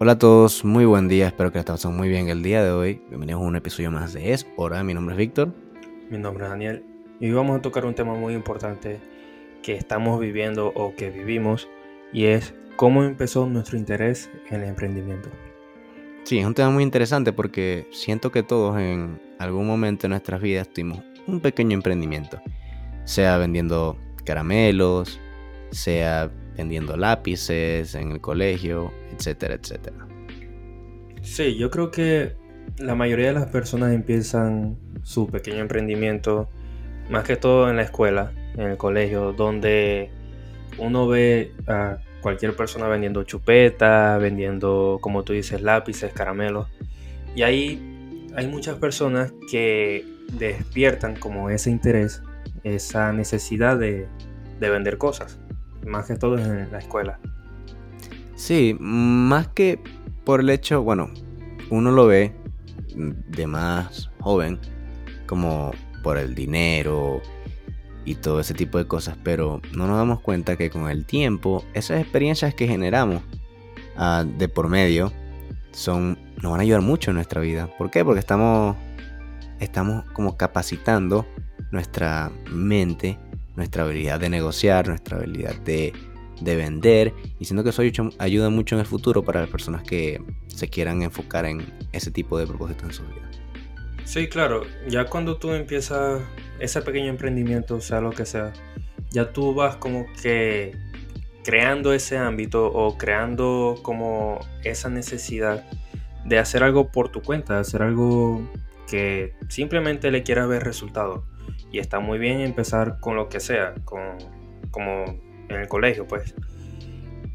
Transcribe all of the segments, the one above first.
Hola a todos, muy buen día, espero que estén pasando muy bien el día de hoy. Bienvenidos a un episodio más de Es Hora, mi nombre es Víctor. Mi nombre es Daniel y hoy vamos a tocar un tema muy importante que estamos viviendo o que vivimos y es cómo empezó nuestro interés en el emprendimiento. Sí, es un tema muy interesante porque siento que todos en algún momento de nuestras vidas tuvimos un pequeño emprendimiento, sea vendiendo caramelos, sea vendiendo lápices en el colegio, etcétera, etcétera. Sí, yo creo que la mayoría de las personas empiezan su pequeño emprendimiento más que todo en la escuela, en el colegio, donde uno ve a cualquier persona vendiendo chupetas, vendiendo, como tú dices, lápices, caramelos. Y ahí hay muchas personas que despiertan como ese interés, esa necesidad de, de vender cosas más que todo en la escuela. Sí, más que por el hecho, bueno, uno lo ve de más joven como por el dinero y todo ese tipo de cosas, pero no nos damos cuenta que con el tiempo esas experiencias que generamos uh, de por medio son nos van a ayudar mucho en nuestra vida. ¿Por qué? Porque estamos estamos como capacitando nuestra mente nuestra habilidad de negociar, nuestra habilidad de, vender. Y siento que eso ayuda mucho en el futuro para las personas que se quieran enfocar en ese tipo de propósitos en su vida. Sí, claro. Ya cuando tú empiezas ese pequeño emprendimiento, sea lo que sea, ya tú vas como que creando ese ámbito o creando como esa necesidad de hacer algo por tu cuenta, de hacer algo que simplemente le quieras ver resultado y está muy bien empezar con lo que sea, con, como en el colegio, pues.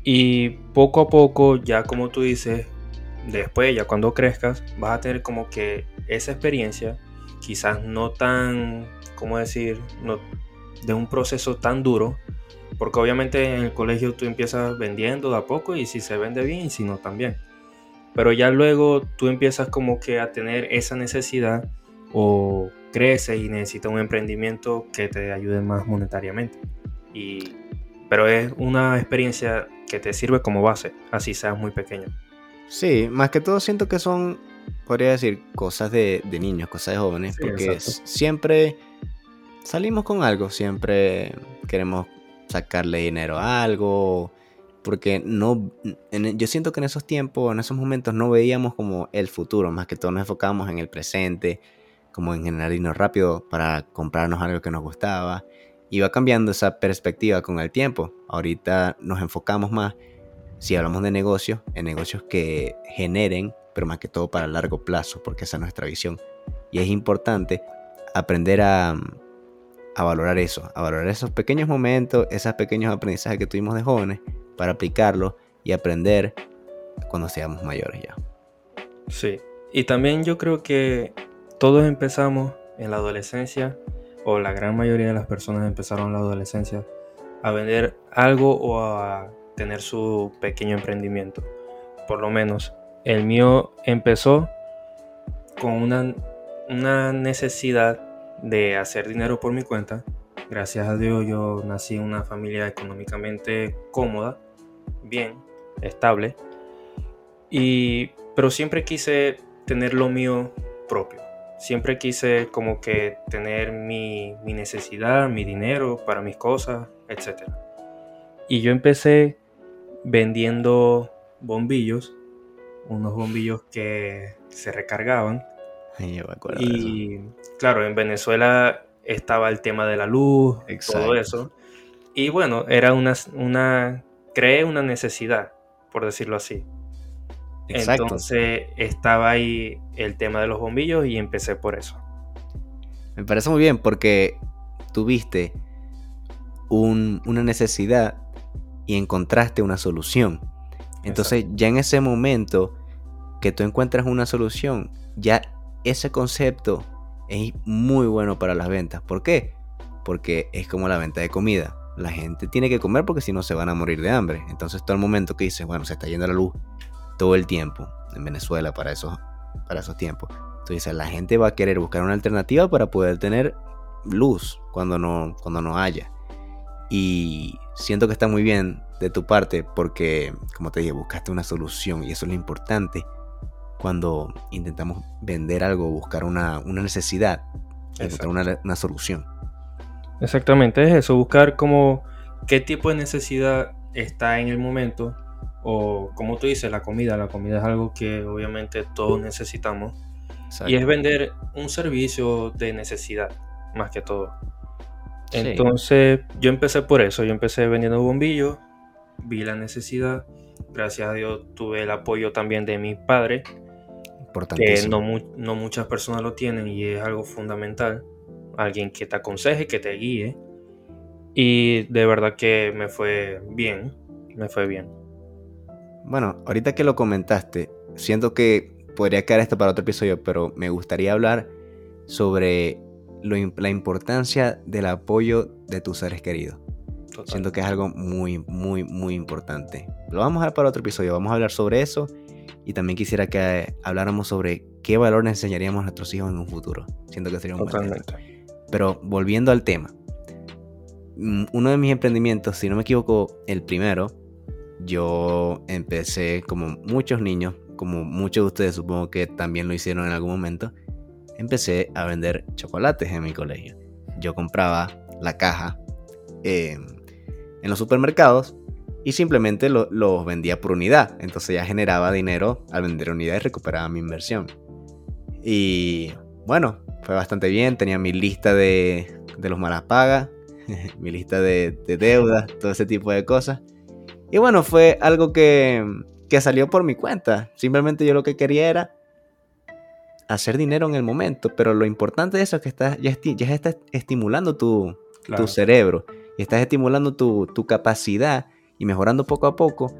Y poco a poco, ya como tú dices, después, ya cuando crezcas, vas a tener como que esa experiencia, quizás no tan, ¿cómo decir? No, de un proceso tan duro, porque obviamente en el colegio tú empiezas vendiendo de a poco y si se vende bien y si no también. Pero ya luego tú empiezas como que a tener esa necesidad o crece y necesita un emprendimiento que te ayude más monetariamente. Y, pero es una experiencia que te sirve como base, así seas muy pequeño. Sí, más que todo siento que son, podría decir, cosas de, niños, cosas de jóvenes, porque siempre salimos con algo, siempre queremos sacarle dinero a algo, porque no, yo siento que en esos tiempos, en esos momentos no veíamos como el futuro, más que todo nos enfocábamos en el presente, como en generar dinero rápido para comprarnos algo que nos gustaba. Y va cambiando esa perspectiva con el tiempo. Ahorita nos enfocamos más, si hablamos de negocios, en negocios que generen, pero más que todo para largo plazo, porque esa es nuestra visión. Y es importante aprender a, a valorar eso, a valorar esos pequeños momentos, esos pequeños aprendizajes que tuvimos de jóvenes, para aplicarlos y aprender cuando seamos mayores ya. Sí, y también yo creo que todos empezamos en la adolescencia, o la gran mayoría de las personas empezaron en la adolescencia, a vender algo o a tener su pequeño emprendimiento. Por lo menos el mío empezó con una, una necesidad de hacer dinero por mi cuenta. Gracias a Dios yo nací en una familia económicamente cómoda, bien, estable. Y, pero siempre quise tener lo mío propio siempre quise como que tener mi, necesidad, mi dinero para mis cosas, etc. Y yo empecé vendiendo bombillos, unos bombillos que se recargaban. y claro, en Venezuela estaba el tema de la luz, todo eso. Y bueno, era una, una, creé una necesidad, por decirlo así. Entonces estaba ahí el tema de los bombillos y empecé por eso. Me parece muy bien porque tuviste una necesidad y encontraste una solución. Entonces ya en ese momento que tú encuentras una solución, ya ese concepto es muy bueno para las ventas. ¿Por qué? Porque es como la venta de comida. La gente tiene que comer porque si no se van a morir de hambre. Entonces todo el momento que dices, bueno, se está yendo la luz, todo el tiempo en Venezuela para esos, para esos tiempos. Entonces la gente va a querer buscar una alternativa para poder tener luz cuando no, cuando no haya. Y siento que está muy bien de tu parte porque, como te dije, buscaste una solución y eso es lo importante cuando intentamos vender algo, buscar una, necesidad, encontrar una, una, solución. Exactamente, es eso, buscar como qué tipo de necesidad está en el momento o como tú dices, la comida, la comida es algo que obviamente todos necesitamos. Y es vender un servicio de necesidad más que todo. Entonces yo empecé por eso, yo empecé vendiendo bombillos, vi la necesidad, gracias a Dios tuve el apoyo también de mi padre, que no, no muchas personas lo tienen y es algo fundamental, alguien que te aconseje, que te guíe. Y de verdad que me fue bien, me fue bien. Bueno, ahorita que lo comentaste, siento que podría quedar esto para otro episodio, pero me gustaría hablar sobre la importancia del apoyo de tus seres queridos. Siento que es algo muy, muy, muy importante. Lo vamos a ver para otro episodio. Vamos a hablar sobre eso. Y también quisiera que habláramos sobre qué valores enseñaríamos a nuestros hijos en un futuro. Siento que sería un Totalmente. Pero volviendo al tema. Mm, uno de mis emprendimientos, si no me equivoco, el primero, yo empecé como muchos niños, como muchos de ustedes supongo que también lo hicieron en algún momento, empecé a vender chocolates en mi colegio. Yo compraba la caja en los supermercados y simplemente los vendía por unidad. Entonces ya generaba dinero al vender unidad y recuperaba mi inversión. Y bueno, fue bastante bien. Tenía mi lista de, de los malas pagas, mi lista de, de deudas, todo ese tipo de cosas. Y bueno, fue algo que, que salió por mi cuenta. Simplemente yo lo que quería era hacer dinero en el momento, pero lo importante de eso es que estás, ya, ya estás estimulando tu, tu cerebro y estás estimulando tu, tu, capacidad y mejorando poco a poco,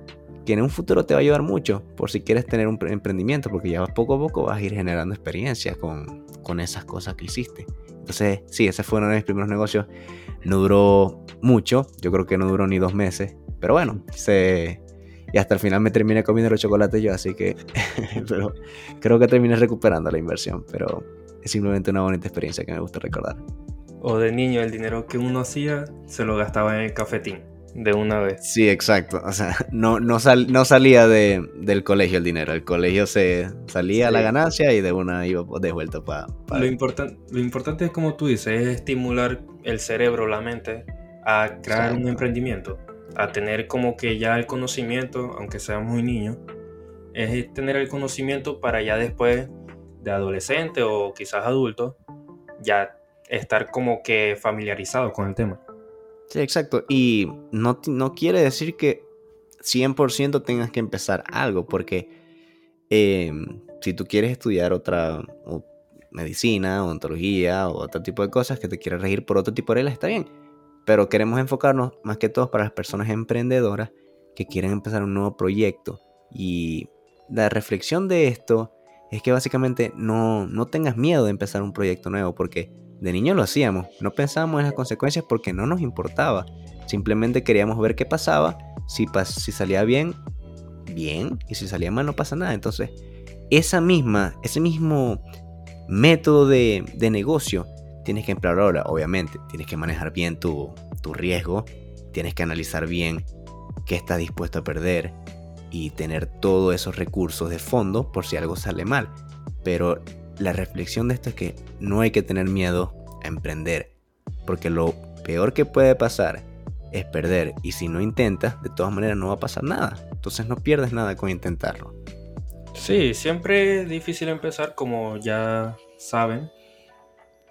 que en un futuro te va a ayudar mucho por si quieres tener un emprendimiento, porque ya poco a poco vas a ir generando experiencia con, con esas cosas que hiciste. Entonces, sí, ese fue uno de mis primeros negocios. No duró mucho, yo creo que no duró ni dos meses, pero bueno, se... Y hasta el final me terminé comiendo los chocolates yo, así que pero creo que terminé recuperando la inversión, pero es simplemente una bonita experiencia que me gusta recordar. O de niño el dinero que uno hacía se lo gastaba en el cafetín de una vez. Sí, exacto. O sea, no, no, no salía de, del colegio el dinero. El colegio se salía a la ganancia y de una iba de vuelta para... Lo, lo importante es, como tú dices, es estimular el cerebro, la mente, a crear un emprendimiento a tener como que ya el conocimiento, aunque sea muy niño, es tener el conocimiento para ya después de adolescente o quizás adulto, ya estar como que familiarizado con el tema. Sí, exacto. Y no, no quiere decir que 100% tengas que empezar algo, porque em, si tú quieres estudiar otra medicina, odontología o otro tipo de cosas que te quieras regir por otro tipo de reglas, está bien pero queremos enfocarnos más que todo para las personas emprendedoras que quieren empezar un nuevo proyecto. Y la reflexión de esto es que básicamente no, no tengas miedo de empezar un proyecto nuevo, porque de niño lo hacíamos, no pensábamos en las consecuencias porque no nos importaba. Simplemente queríamos ver qué pasaba, si, si salía bien, bien, y si salía mal no pasa nada. Entonces, esa misma, ese mismo método de, de negocio tienes que emplear ahora, obviamente. Tienes que manejar bien tu, riesgo, tienes que analizar bien qué estás dispuesto a perder y tener todos esos recursos de fondo por si algo sale mal. Pero la reflexión de esto es que no hay que tener miedo a emprender, porque lo peor que puede pasar es perder y si no intentas, de todas maneras no va a pasar nada. Entonces no pierdes nada con intentarlo. Sí, siempre es difícil empezar como ya saben,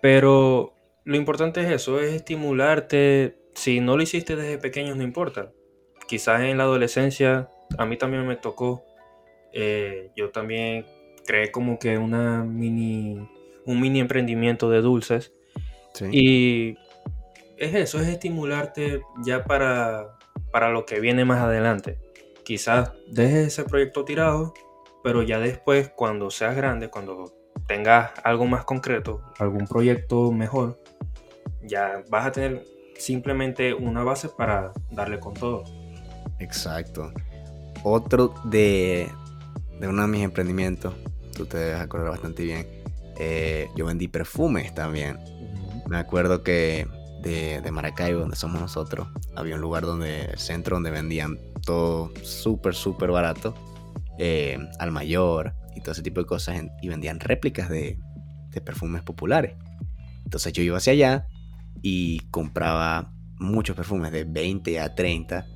pero lo importante es eso, es estimularte. Si no lo hiciste desde pequeño, no importa. Quizás en la adolescencia, a mí también me tocó. Eh, yo también creé como que una mini, un mini emprendimiento de dulces. Y es eso, es estimularte ya para, para lo que viene más adelante. Quizás dejes ese proyecto tirado, pero ya después, cuando seas grande, cuando tengas algo más concreto, algún proyecto mejor, ya vas a tener simplemente una base para darle con todo. Exacto. Otro de, de uno de mis emprendimientos, tú te debes acordar bastante bien, eh, yo vendí perfumes también. Me acuerdo que de, de, Maracaibo, donde somos nosotros, había un lugar donde, el centro donde vendían todo súper, súper barato, eh, al mayor y todo ese tipo de cosas, y vendían réplicas de, de perfumes populares. Entonces yo iba hacia allá y compraba muchos perfumes de 20 a 30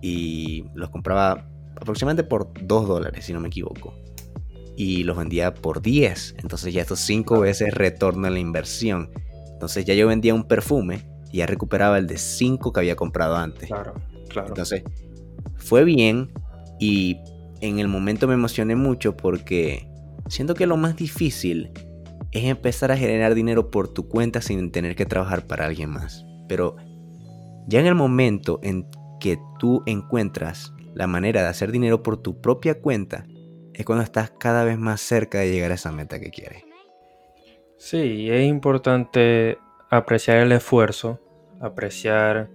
y los compraba aproximadamente por 2 dólares, si no me equivoco. Y los vendía por 10. Entonces ya estos 5 veces retorno a la inversión. Entonces ya yo vendía un perfume y ya recuperaba el de 5 que había comprado antes. Claro, claro. Entonces fue bien y en el momento me emocioné mucho porque siento que lo más difícil es empezar a generar dinero por tu cuenta sin tener que trabajar para alguien más. Pero ya en el momento en que tú encuentras la manera de hacer dinero por tu propia cuenta, es cuando estás cada vez más cerca de llegar a esa meta que quieres. Sí, es importante apreciar el esfuerzo, apreciar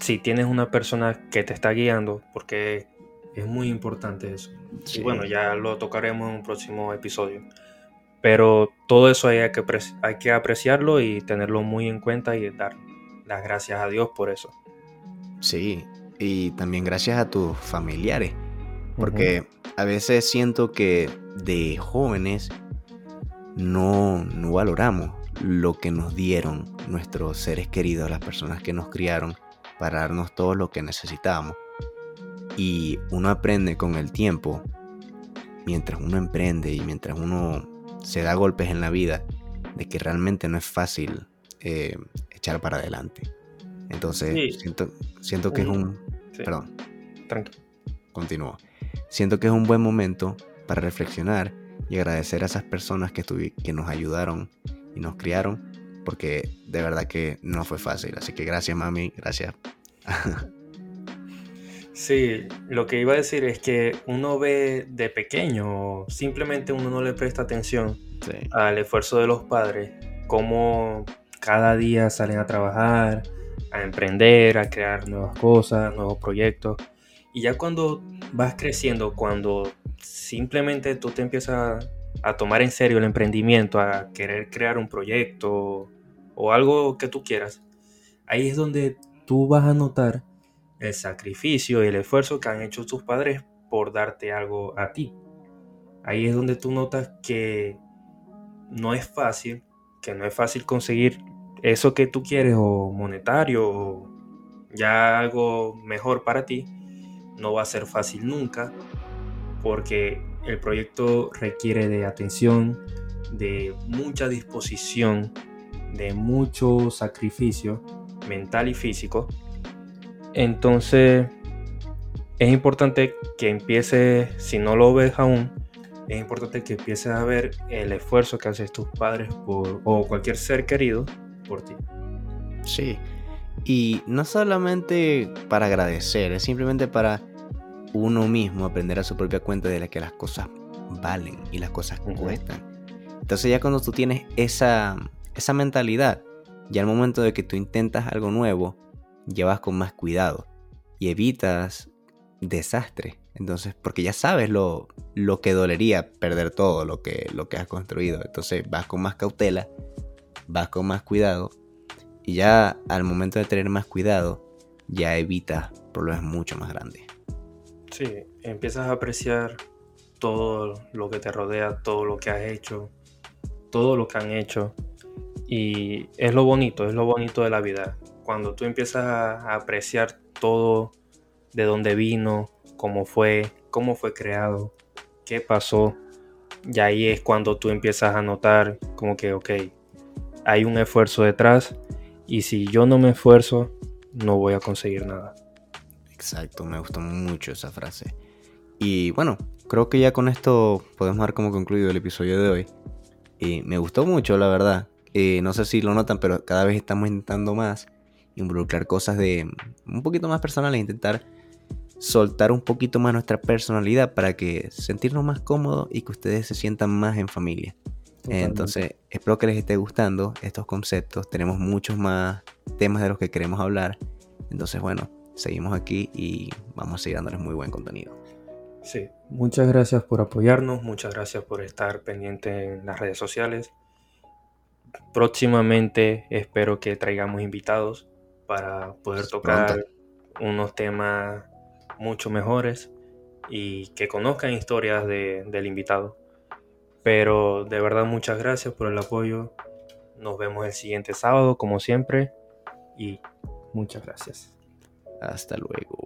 si tienes una persona que te está guiando, porque es muy importante eso. Y bueno, ya lo tocaremos en un próximo episodio. Pero todo eso hay que, hay que apreciarlo y tenerlo muy en cuenta y dar las gracias a Dios por eso. Sí, y también gracias a tus familiares, porque a veces siento que de jóvenes no, no valoramos lo que nos dieron nuestros seres queridos, las personas que nos criaron, para darnos todo lo que necesitábamos. Y uno aprende con el tiempo, mientras uno emprende y mientras uno se da golpes en la vida, de que realmente no es fácil eh, echar para adelante. Entonces, siento, siento que es un... Perdón. Tranquilo. Continúo. Siento que es un buen momento para reflexionar y agradecer a esas personas que, que nos ayudaron y nos criaron, porque de verdad que no fue fácil. Así que gracias, mami, gracias. Sí, lo que iba a decir es que uno ve de pequeño, simplemente uno no le presta atención al esfuerzo de los padres, cómo cada día salen a trabajar, a emprender, a crear nuevas cosas, nuevos proyectos. Y ya cuando vas creciendo, cuando simplemente tú te empiezas a, tomar en serio el emprendimiento, a querer crear un proyecto o algo que tú quieras, ahí es donde tú vas a notar el sacrificio y el esfuerzo que han hecho tus padres por darte algo a ti. Ahí es donde tú notas que no es fácil, que no es fácil conseguir eso que tú quieres o monetario o ya algo mejor para ti, no va a ser fácil nunca porque el proyecto requiere de atención, de mucha disposición, de mucho sacrificio mental y físico. Entonces es importante que empieces, si no lo ves aún, es importante que empieces a ver el esfuerzo que hacen tus padres por, o cualquier ser querido por ti. Sí, y no solamente para agradecer, es simplemente para uno mismo aprender a su propia cuenta de la que las cosas valen y las cosas cuestan. Entonces ya cuando tú tienes esa, esa mentalidad, ya al momento de que tú intentas algo nuevo, ya vas con más cuidado y evitas desastre. Entonces, porque ya sabes lo, lo que dolería perder todo lo que, lo que has construido. Entonces vas con más cautela vas con más cuidado y ya al momento de tener más cuidado, ya evitas problemas mucho más grandes. Sí, empiezas a apreciar todo lo que te rodea, todo lo que has hecho, todo lo que han hecho. Y es lo bonito, es lo bonito de la vida. Cuando tú empiezas a apreciar todo, de dónde vino, cómo fue, cómo fue creado, qué pasó, y ahí es cuando tú empiezas a notar como que, ok, hay un esfuerzo detrás y si yo no me esfuerzo, no voy a conseguir nada. Exacto, me gustó mucho esa frase. Y bueno, creo que ya con esto podemos dar como concluido el episodio de hoy. Y me gustó mucho, la verdad. no sé si lo notan, pero cada vez estamos intentando más involucrar cosas de un poquito más personales, intentar soltar un poquito más nuestra personalidad para que sentirnos más cómodos y que ustedes se sientan más en familia. Entonces, espero que les esté gustando estos conceptos. Tenemos muchos más temas de los que queremos hablar. Entonces, bueno, seguimos aquí y vamos a seguir dándoles muy buen contenido. Sí, muchas gracias por apoyarnos, muchas gracias por estar pendiente en las redes sociales. próximamente espero que traigamos invitados para poder tocar unos temas mucho mejores y que conozcan historias del invitado. Pero de verdad muchas gracias por el apoyo. Nos vemos el siguiente sábado como siempre y muchas gracias. Hasta luego.